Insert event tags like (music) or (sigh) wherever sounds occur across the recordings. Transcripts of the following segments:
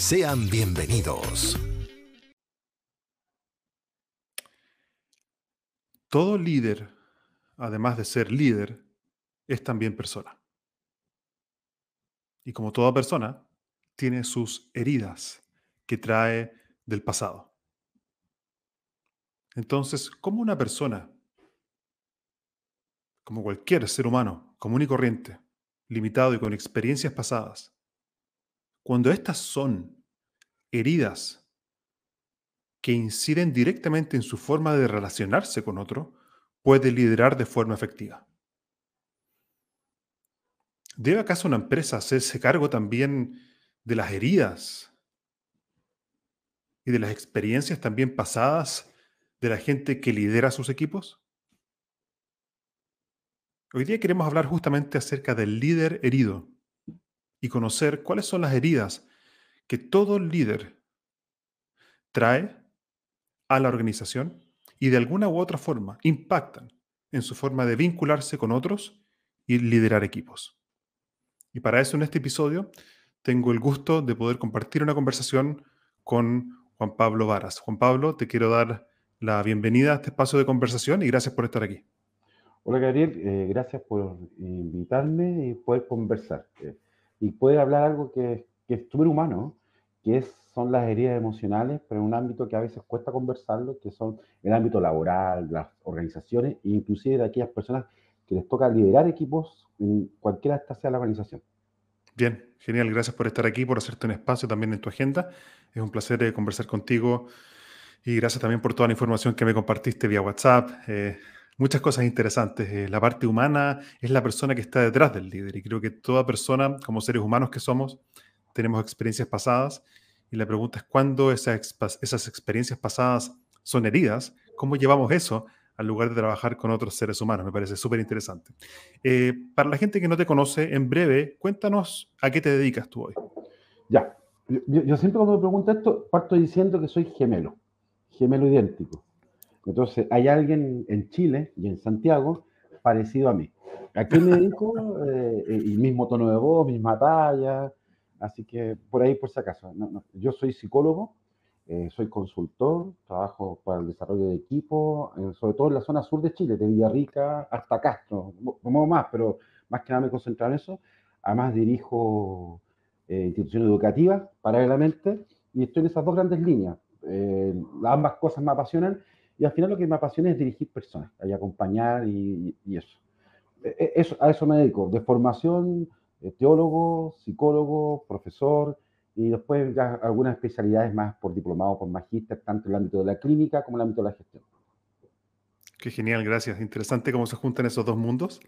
Sean bienvenidos. Todo líder, además de ser líder, es también persona. Y como toda persona, tiene sus heridas que trae del pasado. Entonces, ¿cómo una persona, como cualquier ser humano común y corriente, limitado y con experiencias pasadas, cuando estas son heridas que inciden directamente en su forma de relacionarse con otro, puede liderar de forma efectiva. ¿Debe acaso una empresa hacerse cargo también de las heridas y de las experiencias también pasadas de la gente que lidera sus equipos? Hoy día queremos hablar justamente acerca del líder herido y conocer cuáles son las heridas que todo líder trae a la organización y de alguna u otra forma impactan en su forma de vincularse con otros y liderar equipos. Y para eso en este episodio tengo el gusto de poder compartir una conversación con Juan Pablo Varas. Juan Pablo, te quiero dar la bienvenida a este espacio de conversación y gracias por estar aquí. Hola Gabriel, eh, gracias por invitarme y poder conversar. Eh, y poder hablar algo que, que es súper humano, que es, son las heridas emocionales, pero en un ámbito que a veces cuesta conversarlo, que son el ámbito laboral, las organizaciones, e inclusive de aquellas personas que les toca liderar equipos en cualquiera esta sea la organización. Bien, genial. Gracias por estar aquí, por hacerte un espacio también en tu agenda. Es un placer eh, conversar contigo y gracias también por toda la información que me compartiste vía WhatsApp. Eh, muchas cosas interesantes. Eh, la parte humana es la persona que está detrás del líder y creo que toda persona, como seres humanos que somos, tenemos experiencias pasadas y la pregunta es cuándo esas, experiencias pasadas son heridas, ¿cómo llevamos eso al lugar de trabajar con otros seres humanos? Me parece súper interesante. Eh, para la gente que no te conoce, en breve, cuéntanos a qué te dedicas tú hoy. Ya, yo, yo siempre cuando me pregunto esto, parto diciendo que soy gemelo, gemelo idéntico. Entonces, hay alguien en Chile y en Santiago parecido a mí. ¿A qué me dedico? (laughs) Eh, el mismo tono de voz, misma talla. Así que por ahí, por si acaso. Yo soy psicólogo, eh, soy consultor, trabajo para el desarrollo de equipo, eh, sobre todo en la zona sur de Chile, de Villarrica hasta Castro, como más, pero más que nada me concentro en eso. Además, dirijo instituciones educativas paralelamente y estoy en esas dos grandes líneas. ambas cosas me apasionan y al final lo que me apasiona es dirigir personas, y acompañar y, eso. E, e, eso. A eso me dedico, de formación, eh, teólogo, psicólogo, profesor, y después algunas especialidades más por diplomado, por magíster, tanto en el ámbito de la clínica como en el ámbito de la gestión. Qué genial, gracias. Interesante cómo se juntan esos dos mundos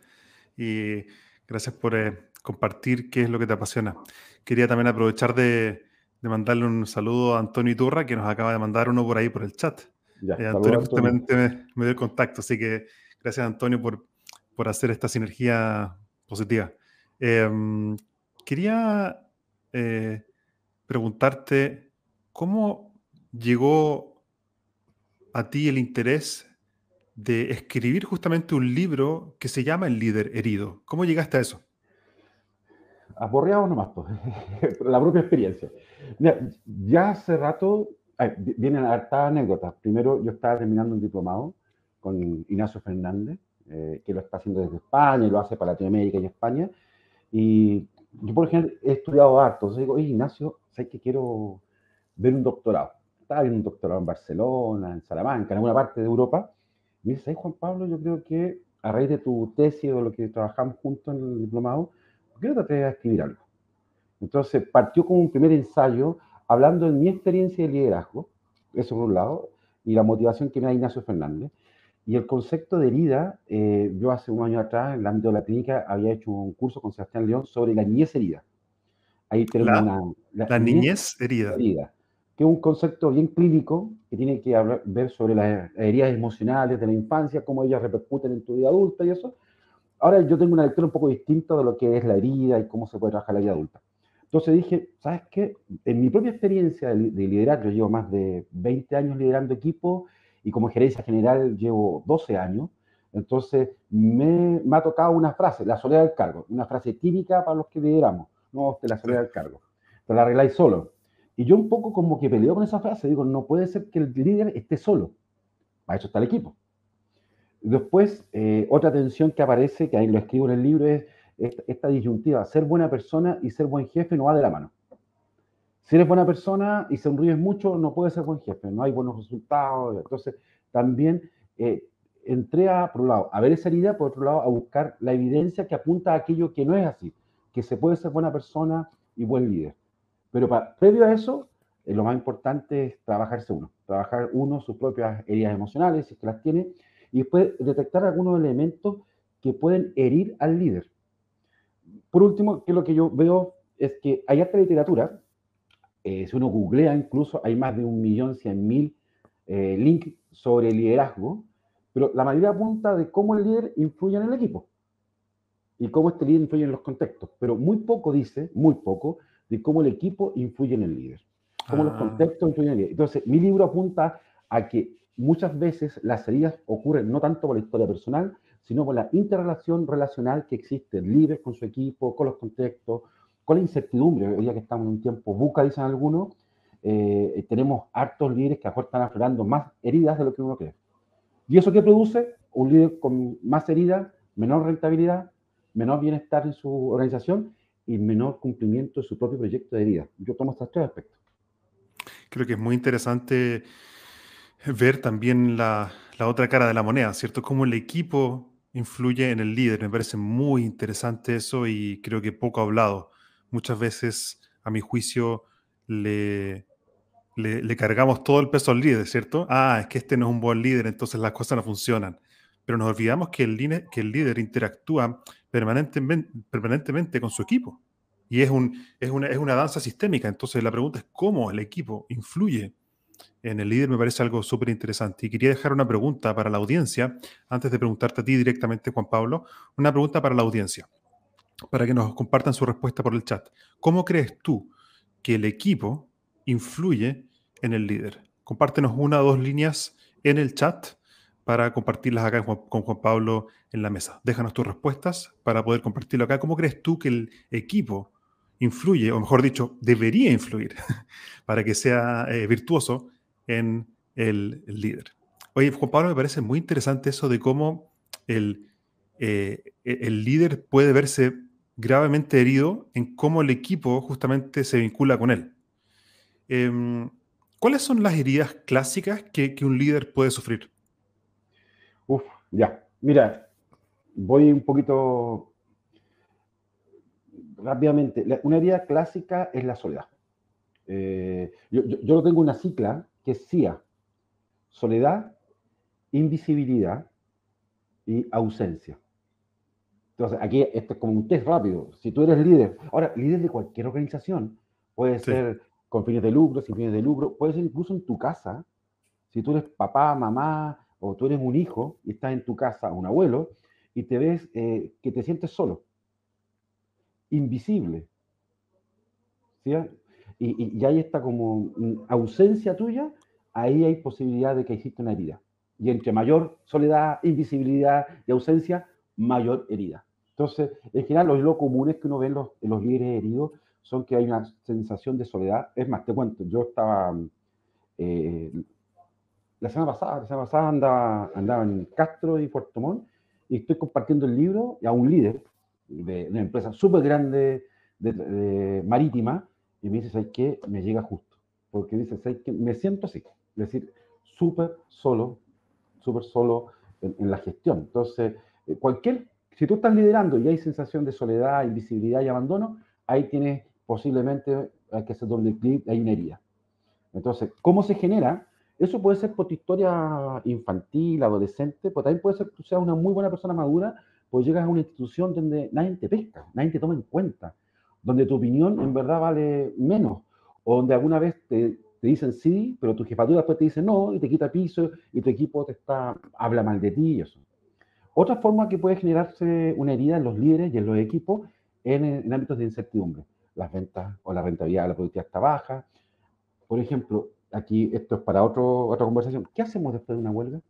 y gracias por eh, compartir qué es lo que te apasiona. Quería también aprovechar de, de mandarle un saludo a Antonio Iturra, que nos acaba de mandar uno por ahí por el chat. Eh, Antonio justamente Me, dio el contacto, así que gracias Antonio por, por hacer esta sinergia positiva. Em, quería eh, preguntarte, ¿cómo llegó a ti el interés de escribir justamente un libro que se llama El líder herido? ¿Cómo llegaste a eso? Aborreado nomás, pues. (laughs) la propia experiencia. ya hace rato vienen hartas anécdotas. Primero, yo estaba terminando un diplomado con Ignacio Fernández, eh, que lo está haciendo desde España y lo hace para Latinoamérica y España. Y yo, por ejemplo, he estudiado harto. Entonces digo, Ignacio, sé que quiero ver un doctorado. estaba viendo un doctorado en Barcelona, en Salamanca, en alguna parte de Europa. Me dice, Juan Pablo, yo creo que a raíz de tu tesis o de lo que trabajamos juntos en el diplomado, ¿por qué no te atreves a escribir algo? Entonces partió con un primer ensayo hablando de mi experiencia de liderazgo, eso por un lado, y la motivación que me da Ignacio Fernández. Y el concepto de herida, eh, yo hace un año atrás, en el ámbito de la clínica, había hecho un curso con Sebastián León sobre la niñez herida. Ahí tenemos la, una... La, niñez, herida. Que es un concepto bien clínico que tiene que hablar, ver sobre las heridas emocionales de la infancia, cómo ellas repercuten en tu vida adulta y eso. Ahora yo tengo una lectura un poco distinta de lo que es la herida y cómo se puede trabajar la vida adulta. Entonces dije, ¿sabes qué? En mi propia experiencia de, liderar, yo llevo más de 20 años liderando equipos y como gerencia general llevo 12 años. Entonces me, ha tocado una frase, la soledad del cargo, una frase típica para los que lideramos, no de la soledad del cargo. Pero la arregláis solo. Y yo un poco como que peleo con esa frase, digo, no puede ser que el líder esté solo. Para eso está el equipo. Después, eh, otra tensión que aparece, que ahí lo escribo en el libro, es esta, disyuntiva, ser buena persona y ser buen jefe no va de la mano. Si eres buena persona y sonríes mucho, no puedes ser buen jefe, no hay buenos resultados. Entonces, también eh, entré a, por un lado, a ver esa herida, por otro lado, a buscar la evidencia que apunta a aquello que no es así, que se puede ser buena persona y buen líder. Pero para, previo a eso, eh, lo más importante es trabajarse uno, trabajar uno sus propias heridas emocionales, si es que las tiene, y después detectar algunos elementos que pueden herir al líder. Por último, que lo que yo veo es que hay esta literatura, eh, si uno googlea incluso, hay más de un millón cien mil eh, links sobre liderazgo, pero la mayoría apunta de cómo el líder influye en el equipo y cómo este líder influye en los contextos, pero muy poco dice, muy poco, de cómo el equipo influye en el líder, cómo los ah. contextos influyen en el líder. Entonces, mi libro apunta a que muchas veces las heridas ocurren no tanto por la historia personal, sino por la interrelación relacional que existe líder con su equipo, con los contextos, con la incertidumbre. Hoy día que estamos en un tiempo buca, dicen algunos, eh, tenemos hartos líderes que a están aflorando más heridas de lo que uno cree. ¿Y eso qué produce? Un líder con más heridas, menor rentabilidad, menor bienestar en su organización y menor cumplimiento de su propio proyecto de vida. Yo tomo estos tres aspectos. Creo que es muy interesante ver también la, la otra cara de la moneda, ¿cierto? Cómo el equipo influye en el líder. Me parece muy interesante eso y creo que poco hablado. Muchas veces, a mi juicio, le, le, cargamos todo el peso al líder, ¿cierto? Ah, es que este no es un buen líder, entonces las cosas no funcionan. Pero nos olvidamos que el, líder, que el líder interactúa permanentemente, permanentemente con su equipo. Y es, un, es, una, es una danza sistémica. Entonces la pregunta es cómo el equipo influye en el líder me parece algo súper interesante. Y quería dejar una pregunta para la audiencia, antes de preguntarte a ti directamente, Juan Pablo, una pregunta para la audiencia, para que nos compartan su respuesta por el chat. ¿Cómo crees tú que el equipo influye en el líder? Compártenos una o dos líneas en el chat para compartirlas acá con Juan Pablo en la mesa. Déjanos tus respuestas para poder compartirlo acá. ¿Cómo crees tú que el equipo influye, o mejor dicho, debería influir (laughs) para que sea eh, virtuoso en el, líder. Oye, Juan Pablo, me parece muy interesante eso de cómo el, eh, el líder puede verse gravemente herido en cómo el equipo justamente se vincula con él. Em, ¿Cuáles son las heridas clásicas que, un líder puede sufrir? Uf, ya. Mira, voy un poquito rápidamente. Una herida clásica es la soledad. Eh, yo, yo, lo tengo una cicla que es CIA, soledad, invisibilidad y ausencia. Entonces, aquí esto es como un test rápido. Si tú eres líder, ahora, líder de cualquier organización, puede ser con fines de lucro, sin fines de lucro, puede ser incluso en tu casa. Si tú eres papá, mamá, o tú eres un hijo y estás en tu casa, un abuelo, y te ves eh, que te sientes solo, invisible. ¿sí? y, y, ahí está como ausencia tuya, ahí hay posibilidad de que exista una herida. Y entre mayor soledad, invisibilidad y ausencia, mayor herida. Entonces, en general, los lo comunes que uno ve en los, los líderes heridos son que hay una sensación de soledad. Es más, te cuento, yo estaba, eh, la semana pasada, la semana pasada andaba, andaba en Castro y Puerto Montt y estoy compartiendo el libro a un líder de, una empresa súper grande de, marítima y me dice, ¿sabes qué? Me llega justo. porque dice, me siento así, es decir, súper solo, súper solo en, la gestión. Entonces, eh, cualquier, si tú estás liderando y hay sensación de soledad, invisibilidad y abandono, ahí tienes posiblemente, que hacer doble clic, hay una herida. Entonces, ¿cómo se genera? Eso puede ser por tu historia infantil, adolescente, pero también puede ser que seas una muy buena persona madura, pues llegas a una institución donde nadie te pesca, nadie te toma en cuenta, donde tu opinión en verdad vale menos, o donde alguna vez te, dicen sí, pero tu jefatura después te dice no y te quita piso y tu equipo te está, habla mal de ti y eso. Otra forma que puede generarse una herida en los líderes y en los equipos en, en ámbitos de incertidumbre. Las ventas o la rentabilidad de la productividad está baja. Por ejemplo, aquí esto es para otro, otra conversación. ¿Qué hacemos después de una huelga?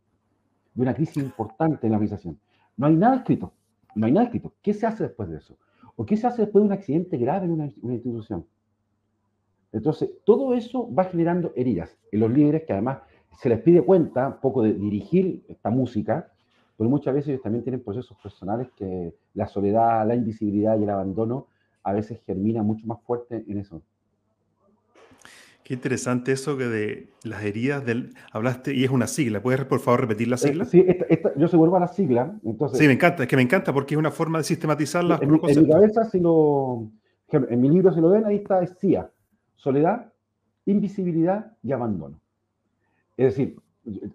De una crisis importante en la organización. No hay nada escrito. No hay nada escrito. ¿Qué se hace después de eso? ¿O qué se hace después de un accidente grave en una, institución? Entonces, todo eso va generando heridas en los líderes que además se les pide cuenta un poco de dirigir esta música, pero muchas veces ellos también tienen procesos personales que la soledad, la invisibilidad y el abandono a veces germina mucho más fuerte en eso. Qué interesante eso que de las heridas del... Hablaste, y es una sigla. ¿Puedes, por favor, repetir la eh, sigla? sí, yo se vuelvo a la sigla. Entonces, sí, me encanta, es que me encanta porque es una forma de sistematizarlas. En, en, mi cabeza, si lo, en mi libro, si lo ven, ahí está, es CIA, soledad, invisibilidad y abandono. Es decir,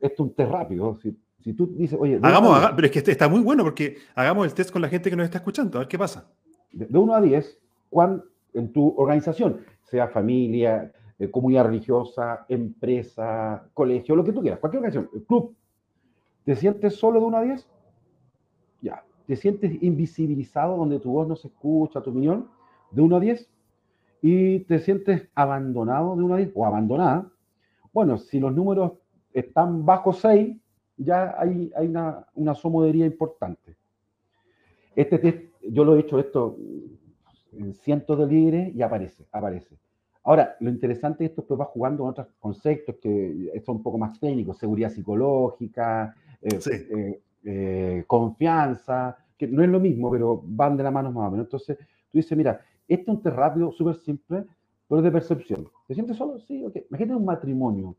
esto es un test rápido. Si, si tú dices, oye... Hagamos, pero es que este está muy bueno porque hagamos el test con la gente que nos está escuchando, a ver qué pasa. De 1 a 10, ¿cuán, en tu organización, sea familia, eh, comunidad religiosa, empresa, colegio, lo que tú quieras, cualquier organización, club, ¿te sientes solo de 1 a 10? Ya. ¿Te sientes invisibilizado donde tu voz no se escucha, tu opinión? De 1 a 10 y te sientes abandonado de una vez o abandonada, bueno, si los números están bajo 6, ya hay, hay una, una somodería importante. Este test, yo lo he hecho esto en cientos de líderes y aparece, aparece. Ahora, lo interesante es esto que va jugando en otros conceptos que son un poco más técnicos, seguridad psicológica, eh, eh, eh, confianza, que no es lo mismo, pero van de la mano más o menos. Entonces, tú dices, mira, este es un test rápido, súper simple, pero de percepción. ¿Te sientes solo? Sí, ok. Imagínate un matrimonio,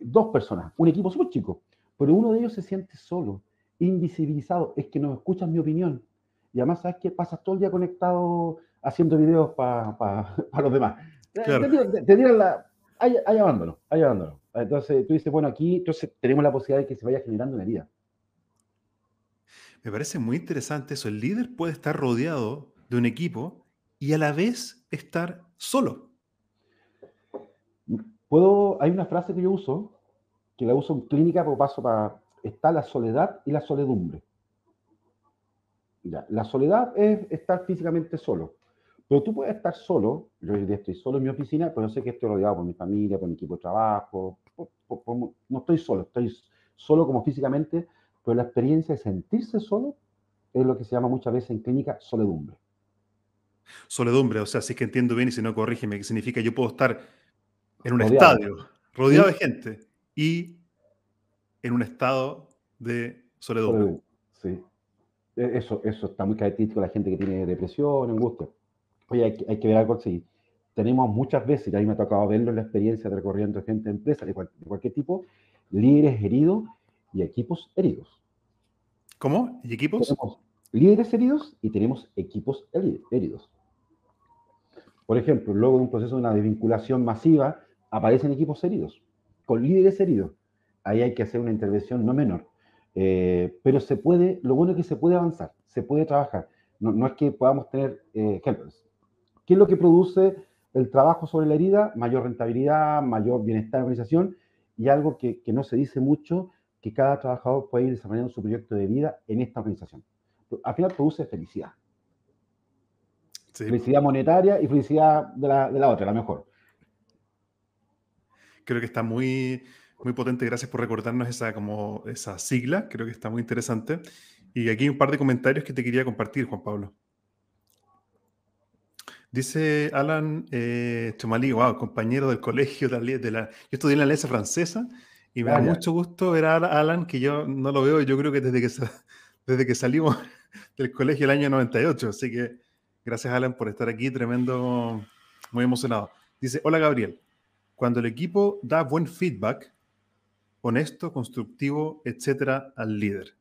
dos personas, un equipo súper chico, pero uno de ellos se siente solo, invisibilizado, es que no escuchas mi opinión. Y además, ¿sabes qué? Pasas todo el día conectado haciendo videos para (laughs) los demás. Te, tiran la... Hay, hay abandono, hay abandono. Entonces tú dices, bueno, aquí entonces tenemos la posibilidad de que se vaya generando una herida. Me parece muy interesante eso. El líder puede estar rodeado de un equipo y a la vez estar solo. Puedo, hay una frase que yo uso, que la uso en clínica, pero paso para, está la soledad y la soledumbre. la soledad es estar físicamente solo, pero tú puedes estar solo, yo estoy solo en mi oficina, pero yo sé que estoy rodeado por mi familia, por mi equipo de trabajo, no estoy solo, estoy solo como físicamente, pero la experiencia de sentirse solo es lo que se llama muchas veces en clínica soledumbre. Soledumbre, o sea, si es que entiendo bien y si no, corrígeme, que significa yo puedo estar en un estadio, rodeado de gente y en un estado de soledumbre. Sí. E, eso, eso está muy característico de la gente que tiene depresión, angustia. Oye, hay, hay que ver algo así. Tenemos muchas veces, y a mí me ha tocado verlo en la experiencia de recorriendo gente de empresas de, cualquier tipo, líderes heridos y equipos heridos. ¿Cómo? ¿Y equipos? Tenemos líderes heridos y tenemos equipos heridos. Por ejemplo, luego de un proceso de una desvinculación masiva, aparecen equipos heridos, con líderes heridos. Ahí hay que hacer una intervención no menor. Eh, pero se puede, lo bueno es que se puede avanzar, se puede trabajar. No, es que podamos tener eh, ejemplos. ¿Qué es lo que produce el trabajo sobre la herida? Mayor rentabilidad, mayor bienestar de organización y algo que, que no se dice mucho, que cada trabajador puede ir desarrollando su proyecto de vida en esta organización. Al final produce felicidad. Felicidad monetaria y felicidad de la, de la, otra, la mejor. Creo que está muy, muy potente. Gracias por recordarnos esa, como, esa sigla. Creo que está muy interesante. Y aquí un par de comentarios que te quería compartir, Juan Pablo. Dice Alan eh, Chomalí, wow, compañero del colegio de la, Yo estudié en la Alianza Francesa y me da mucho gusto ver a Alan, que yo no lo veo, yo creo que desde que, (laughs) desde que salimos (laughs) del colegio el año 98. Así que Gracias, Alan, por estar aquí. Tremendo, muy emocionado. Dice, hola, Gabriel. cuando el equipo da buen feedback, honesto, constructivo, etcétera, al líder.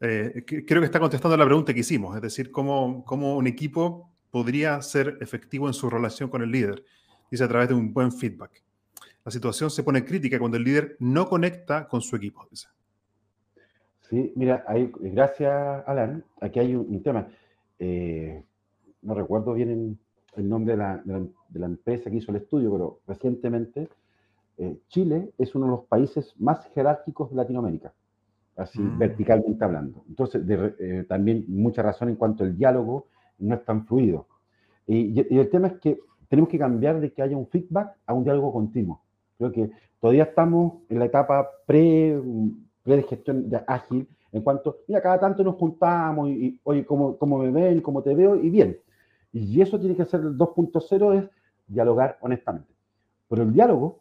Eh, creo que está contestando la pregunta que hicimos, es decir, cómo, cómo, un equipo podría ser efectivo en su relación con el líder. Dice a través de un buen feedback. La situación se pone crítica cuando el líder no conecta con su equipo. Dice. Sí, mira, gracias Alan. Aquí hay un, tema. Eh, no recuerdo bien el, nombre de la, de la, empresa que hizo el estudio, pero recientemente eh, Chile es uno de los países más jerárquicos de Latinoamérica así mm. verticalmente hablando. Entonces, eh, también mucha razón en cuanto al diálogo no es tan fluido. Y, el tema es que tenemos que cambiar de que haya un feedback a un diálogo continuo. Creo que todavía estamos en la etapa pre, pre de gestión ágil, en cuanto, mira, cada tanto nos juntamos y, oye, ¿cómo, ¿cómo, me ven? ¿Cómo te veo? Y bien. Y eso tiene que ser el 2.0, es dialogar honestamente. Pero el diálogo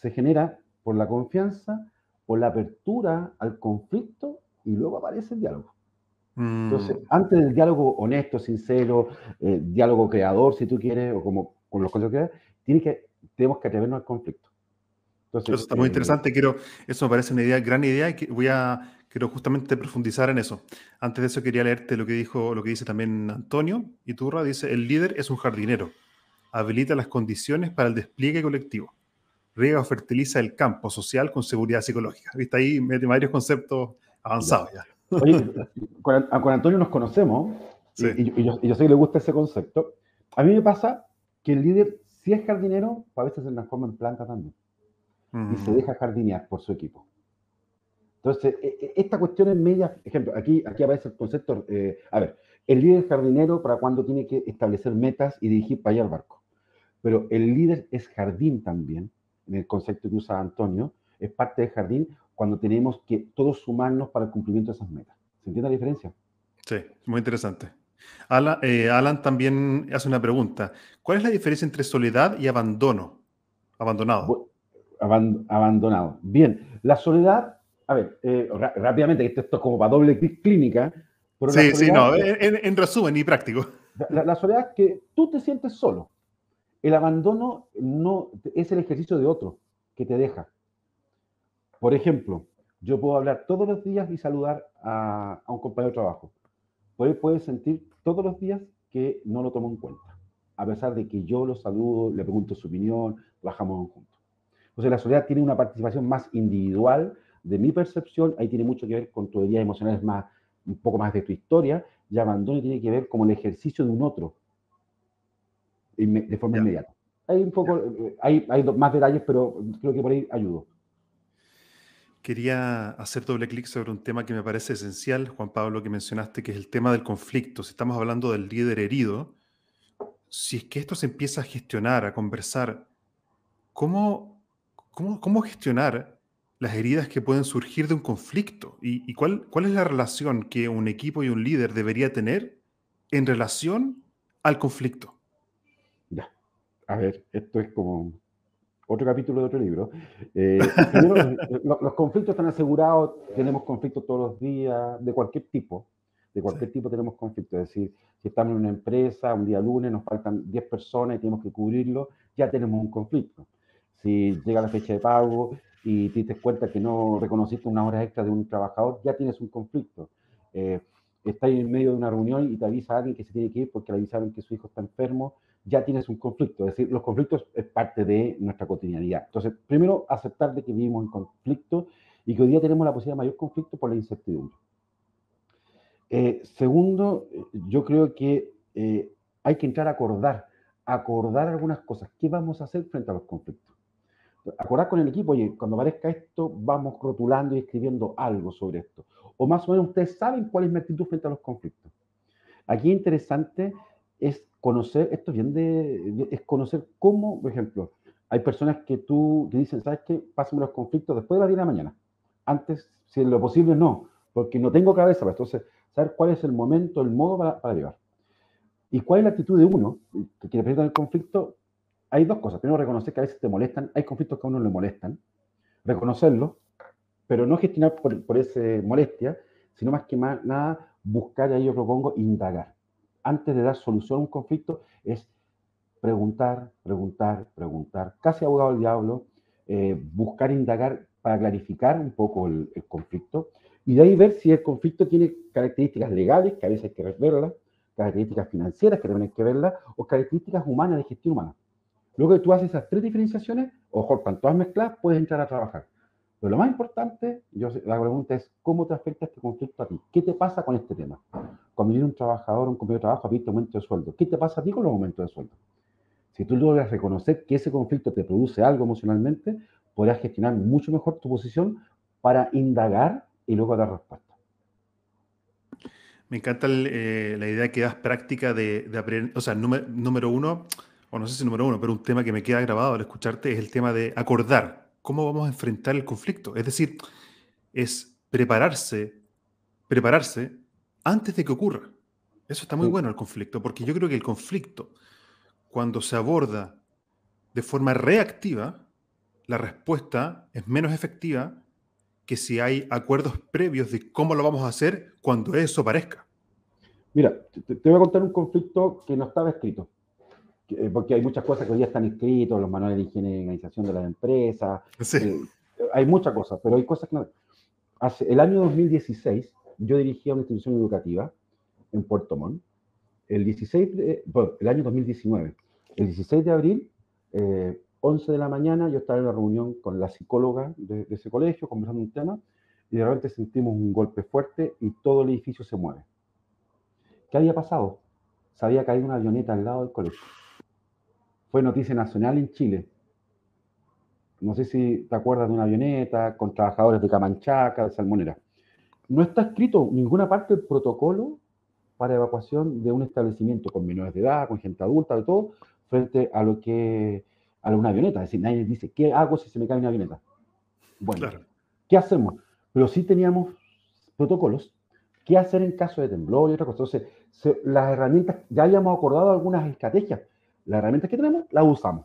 se genera por la confianza, por la apertura al conflicto y luego aparece el diálogo. Entonces, mm. antes del diálogo honesto, sincero, eh, diálogo creador, si tú quieres, o como con los conceptos que tiene que, tenemos que atrevernos al conflicto. eso está muy eh, interesante, quiero, eso me parece una idea, gran idea, y voy a, quiero justamente profundizar en eso. Antes de eso quería leerte lo que dijo, lo que dice también Antonio Iturra, dice, el líder es un jardinero, habilita las condiciones para el despliegue colectivo riega o fertiliza el campo social con seguridad psicológica. ¿Viste? Ahí mete varios conceptos avanzados ya. Oye, con, Antonio nos conocemos y, yo, sé que le gusta ese concepto. A mí me pasa que el líder, si es jardinero, a veces se transforma en planta también. Y se deja jardinear por su equipo. Entonces, e, e, esta cuestión es media, ejemplo, aquí, aquí aparece el concepto, eh, a ver, el líder jardinero para cuando tiene que establecer metas y dirigir para allá el barco. Pero el líder es jardín también, en el concepto que usa Antonio, es parte del jardín cuando tenemos que todos sumarnos para el cumplimiento de esas metas. ¿Se entiende la diferencia? Sí, muy interesante. Eh, Alan, también hace una pregunta. ¿Cuál es la diferencia entre soledad y abandono? Abandonado. abandonado. Bien, la soledad, a ver, eh, rápidamente, esto, es como para doble clínica. sí, sí, no, en, resumen y práctico. La, la, soledad es que tú te sientes solo. El abandono no es el ejercicio de otro que te deja. Por ejemplo, yo puedo hablar todos los días y saludar a, un compañero de trabajo. Él puede sentir todos los días que no lo tomo en cuenta, a pesar de que yo lo saludo, le pregunto su opinión, trabajamos juntos. Entonces la soledad tiene una participación más individual de mi percepción, ahí tiene mucho que ver con tu heridas emocionales más, un poco más de tu historia, y abandono tiene que ver como el ejercicio de un otro, de forma inmediata. Hay un poco, eh, hay, hay más detalles, pero creo que por ahí ayudo. Quería hacer doble clic sobre un tema que me parece esencial, Juan Pablo, que mencionaste, que es el tema del conflicto. Si estamos hablando del líder herido, si es que esto se empieza a gestionar, a conversar, ¿cómo, cómo, cómo gestionar las heridas que pueden surgir de un conflicto? ¿Y, y cuál, cuál es la relación que un equipo y un líder debería tener en relación al conflicto? a ver, esto es como otro capítulo de otro libro. Eh, los, conflictos están asegurados, tenemos conflictos todos los días, de cualquier tipo, de cualquier tipo tenemos conflictos. Es decir, si estamos en una empresa, un día lunes nos faltan 10 personas y tenemos que cubrirlo, ya tenemos un conflicto. Si llega la fecha de pago y te das cuenta que no reconociste una hora extra de un trabajador, ya tienes un conflicto. Eh, estás en medio de una reunión y te avisa alguien que se tiene que ir porque le avisaron que su hijo está enfermo ya tienes un conflicto. Es decir, los conflictos es parte de nuestra cotidianidad. Entonces, primero, aceptar de que vivimos en conflicto y que hoy día tenemos la posibilidad de mayor conflicto por la incertidumbre. Eh, segundo, yo creo que eh, hay que entrar a acordar, acordar algunas cosas. ¿Qué vamos a hacer frente a los conflictos? Acordar con el equipo, oye, cuando aparezca esto, vamos rotulando y escribiendo algo sobre esto. O más o menos ustedes saben cuál es mi actitud frente a los conflictos. Aquí es interesante es conocer, esto bien de, es conocer cómo, por ejemplo, hay personas que tú que dicen, ¿sabes qué? Pásenme los conflictos después de las 10 de la mañana. Antes, si es lo posible, no, porque no tengo cabeza. Pues, entonces, saber cuál es el momento, el modo para, para llevar. ¿Y cuál es la actitud de uno que quiere presentar el conflicto? Hay dos cosas. Primero, reconocer que a veces te molestan. Hay conflictos que a uno le molestan. Reconocerlo, pero no gestionar por, por esa molestia, sino más que más, nada buscar, ahí yo propongo, indagar antes de dar solución a un conflicto, es preguntar, preguntar, preguntar, casi abogado del diablo, eh, buscar indagar para clarificar un poco el, conflicto y de ahí ver si el conflicto tiene características legales, que a veces hay que verlas, características financieras, que también hay que verlas, o características humanas de gestión humana. Luego que tú haces esas tres diferenciaciones, ojo, cuando todas mezcladas, puedes entrar a trabajar. Pero lo más importante, yo, la pregunta es, ¿cómo te afecta este conflicto a ti? ¿Qué te pasa con este tema? Cuando viene un trabajador, un compañero de trabajo, a pedirte aumento de sueldo, ¿qué te pasa a ti con los aumentos de sueldo? Si tú logras reconocer que ese conflicto te produce algo emocionalmente, podrás gestionar mucho mejor tu posición para indagar y luego dar respuesta. Me encanta eh, la idea que das práctica de, aprender, o sea, número, número uno, o no sé si número uno, pero un tema que me queda grabado al escucharte es el tema de acordar cómo vamos a enfrentar el conflicto. Es decir, es prepararse, prepararse antes de que ocurra. Eso está muy bueno el conflicto, porque yo creo que el conflicto cuando se aborda de forma reactiva, la respuesta es menos efectiva que si hay acuerdos previos de cómo lo vamos a hacer cuando eso parezca. Mira, te, voy a contar un conflicto que no estaba escrito, porque hay muchas cosas que hoy ya están escritos, los manuales de higiene y organización de las empresas, eh, hay muchas cosas, pero hay cosas que no. Hace, el año 2016 yo dirigía una institución educativa en Puerto Montt, el 16 el año 2019, el 16 de abril, 11 eh, de la mañana, yo estaba en una reunión con la psicóloga de, ese colegio, conversando un tema, y de repente sentimos un golpe fuerte y todo el edificio se mueve. ¿Qué había pasado? Se había caído una avioneta al lado del colegio. Fue noticia nacional en Chile. No sé si te acuerdas de una avioneta con trabajadores de Camanchaca, de Salmonera. No está escrito ninguna parte del protocolo para evacuación de un establecimiento con menores de edad, con gente adulta, de todo, frente a lo que a una avioneta. Es decir, nadie dice, ¿qué hago si se me cae una avioneta? Bueno, ¿qué hacemos? Pero sí teníamos protocolos. ¿Qué hacer en caso de temblor y otra cosa? Entonces, las herramientas, ya habíamos acordado algunas estrategias. Las herramientas que tenemos, las usamos.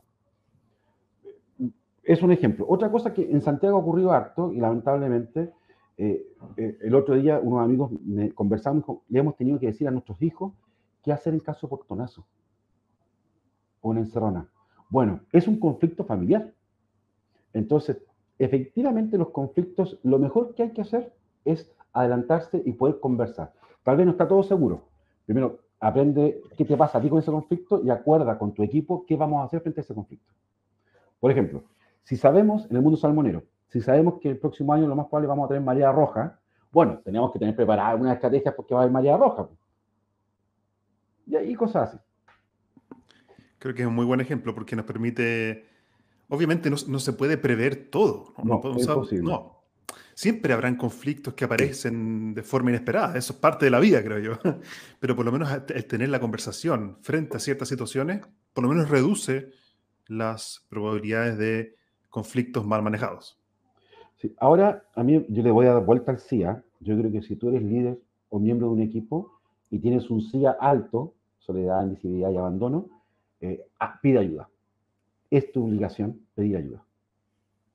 Es un ejemplo. Otra cosa que en Santiago ha ocurrido harto, y lamentablemente, eh, eh, el otro día unos amigos me conversamos, le hemos tenido que decir a nuestros hijos qué hacer en caso de portonazo o una encerrona. Bueno, es un conflicto familiar. Entonces, efectivamente los conflictos, lo mejor que hay que hacer es adelantarse y poder conversar. Tal vez no está todo seguro. Primero, aprende qué te pasa a ti con ese conflicto y acuerda con tu equipo qué vamos a hacer frente a ese conflicto. Por ejemplo, si sabemos en el mundo salmonero si sabemos que el próximo año lo más probable vamos a tener marea roja, bueno, tenemos que tener preparada una estrategia porque va a haber marea roja. Y ahí cosas así. Creo que es un muy buen ejemplo porque nos permite, obviamente no, se puede prever todo. No, no, Siempre habrán conflictos que aparecen de forma inesperada, eso es parte de la vida, creo yo. (laughs) Pero por lo menos el tener la conversación frente a ciertas situaciones, por lo menos reduce las probabilidades de conflictos mal manejados. Ahora, a mí yo le voy a dar vuelta al CIA. Yo creo que si tú eres líder o miembro de un equipo y tienes un CIA alto, soledad, invisibilidad y abandono, eh, ah, pide ayuda. Es tu obligación pedir ayuda.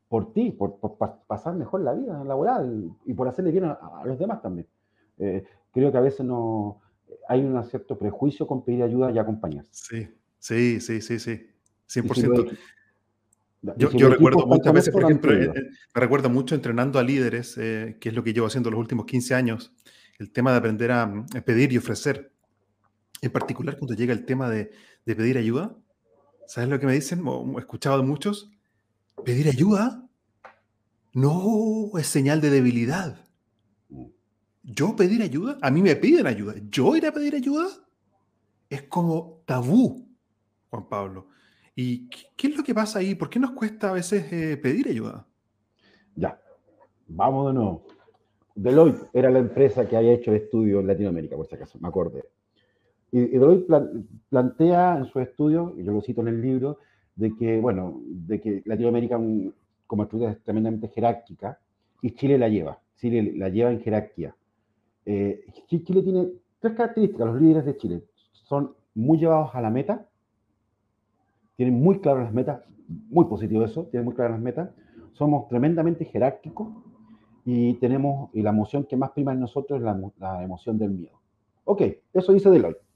Por ti, por, pasar mejor la vida laboral y por hacerle bien a, los demás también. Eh, creo que a veces no hay un cierto prejuicio con pedir ayuda y acompañar. Sí, sí, sí, sí, sí. 100%. Yo, recuerdo muchas veces, por ejemplo, eh, eh, me recuerdo mucho entrenando a líderes, eh, que es lo que llevo haciendo los últimos 15 años, el tema de aprender a, pedir y ofrecer. En particular, cuando llega el tema de, pedir ayuda, ¿sabes lo que me dicen? he escuchado de muchos, pedir ayuda no es señal de debilidad. Yo pedir ayuda, a mí me piden ayuda. Yo ir a pedir ayuda es como tabú, Juan Pablo. ¿Y qué es lo que pasa ahí? ¿Por qué nos cuesta a veces eh, pedir ayuda? Ya, vamos de nuevo. Deloitte era la empresa que había hecho el estudio en Latinoamérica, por si acaso, me acordé. Y, Deloitte plantea en su estudio, y yo lo cito en el libro, de que, bueno, de que Latinoamérica como estructura es tremendamente jerárquica y Chile la lleva. Chile la lleva en jerarquía. Eh, Chile tiene tres características, los líderes de Chile. Son muy llevados a la meta, tienen muy claras las metas, muy positivo eso, tienen muy claras las metas, somos tremendamente jerárquicos y tenemos, y la emoción que más prima en nosotros es la, emoción del miedo. Ok, eso dice Deloitte.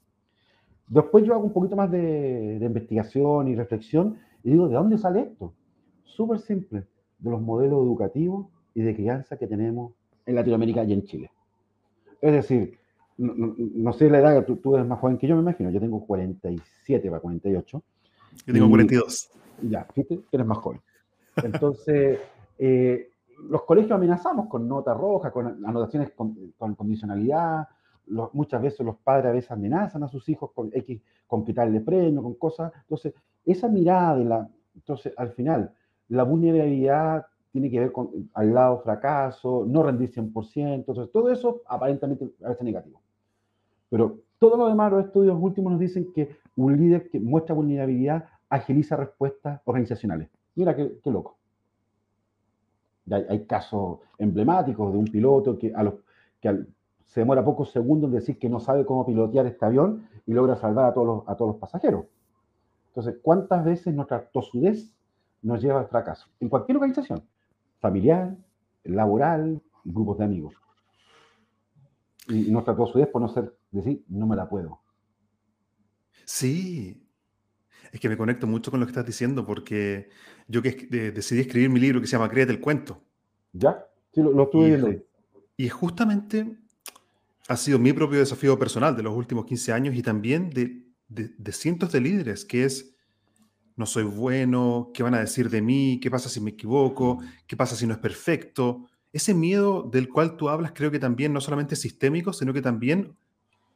Después yo hago un poquito más de, de investigación y reflexión y digo, ¿de dónde sale esto? Súper simple, de los modelos educativos y de crianza que tenemos en Latinoamérica y en Chile. Es decir, no, sé la edad, tú, tú, eres más joven que yo, me imagino. Yo tengo 47 para 48. Yo tengo 42. Ya, fíjate, eres más joven. Entonces, (laughs) eh, los colegios amenazamos con nota roja, con anotaciones con, condicionalidad. Muchas veces los padres a veces amenazan a sus hijos con X, con quitarle premio, con cosas. Entonces, esa mirada de la. Entonces, al final, la vulnerabilidad tiene que ver con al lado fracaso, no rendir 100%, entonces todo eso aparentemente a veces negativo. Pero todo lo demás, los estudios últimos nos dicen que un líder que muestra vulnerabilidad agiliza respuestas organizacionales. Mira qué, loco. Hay, casos emblemáticos de un piloto que, a los, que se demora pocos segundos en decir que no sabe cómo pilotear este avión y logra salvar a todos los, a todos los pasajeros. Entonces, ¿cuántas veces nuestra tosudez nos lleva al fracaso? En cualquier organización familiar, laboral, grupos de amigos. Y nuestra tosudez por no ser, decir, no me la puedo. Sí, es que me conecto mucho con lo que estás diciendo porque yo que decidí escribir mi libro que se llama Créete el cuento. ¿Ya? Sí, lo, estuve viendo. Y justamente ha sido mi propio desafío personal de los últimos 15 años y también de, cientos de líderes, que es no soy bueno, qué van a decir de mí, qué pasa si me equivoco, qué pasa si no es perfecto. Ese miedo del cual tú hablas creo que también no solamente es sistémico, sino que también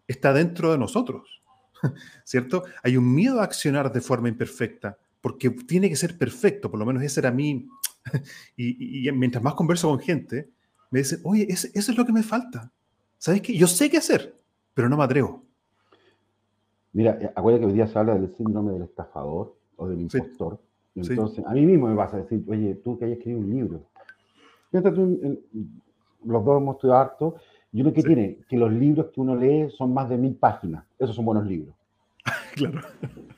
está dentro de nosotros, (laughs) ¿cierto? Hay un miedo a accionar de forma imperfecta, porque tiene que ser perfecto, por lo menos ese era mí. (laughs) y, mientras más converso con gente, me dicen, oye, eso es lo que me falta. ¿Sabes qué? Yo sé qué hacer, pero no me atrevo. Mira, eh, acuérdate que hoy día se habla del síndrome del estafador o del impostor. Entonces, a mí mismo me vas a decir, oye, tú que hayas escrito un libro. los dos hemos estudiado harto, y uno que tiene, que los libros que uno lee son más de mil páginas. Esos son buenos libros. (laughs) claro.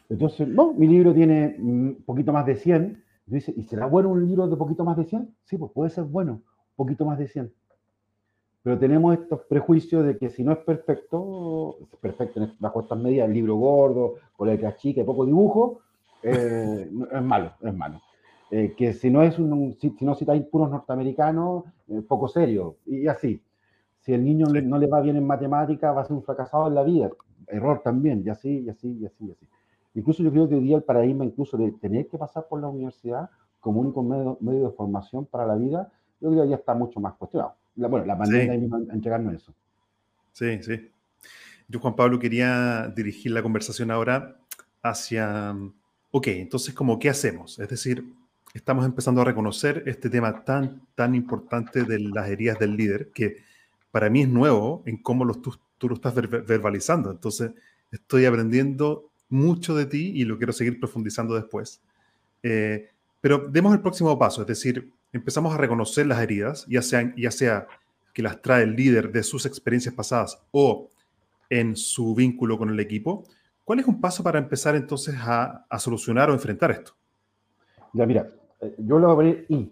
Entonces, no, mi libro tiene un poquito más de 100. Y, dice, ¿y será bueno un libro de poquito más de 100? Sí, pues puede ser bueno, un poquito más de 100. Pero tenemos estos prejuicios de que si no es perfecto, es perfecto bajo estas medidas, el libro gordo, con letra chica y poco dibujo, eh, (laughs) es malo, es malo. Eh, que si no es un, si, no citáis puros norteamericanos, eh, poco serio, y así. Si el niño no le va bien en matemática, va a ser un fracasado en la vida. Error también, y así, y así, y así, y así. Incluso yo creo que hoy día el paradigma incluso de tener que pasar por la universidad como único medio, medio de formación para la vida, yo creo que ya está mucho más cuestionado. La, bueno, la pandemia sí. a entregarnos eso. Sí, sí. Yo, Juan Pablo, quería dirigir la conversación ahora hacia ok, entonces, ¿cómo qué hacemos? Es decir, estamos empezando a reconocer este tema tan, tan importante de las heridas del líder, que para mí es nuevo en cómo los, tú, lo estás verbalizando. Entonces, estoy aprendiendo mucho de ti y lo quiero seguir profundizando después. Eh, pero demos el próximo paso, es decir, empezamos a reconocer las heridas, ya sea, ya sea que las trae el líder de sus experiencias pasadas o en su vínculo con el equipo, ¿Cuál es un paso para empezar entonces a, solucionar o enfrentar esto? Ya, mira, eh, yo le voy a poner I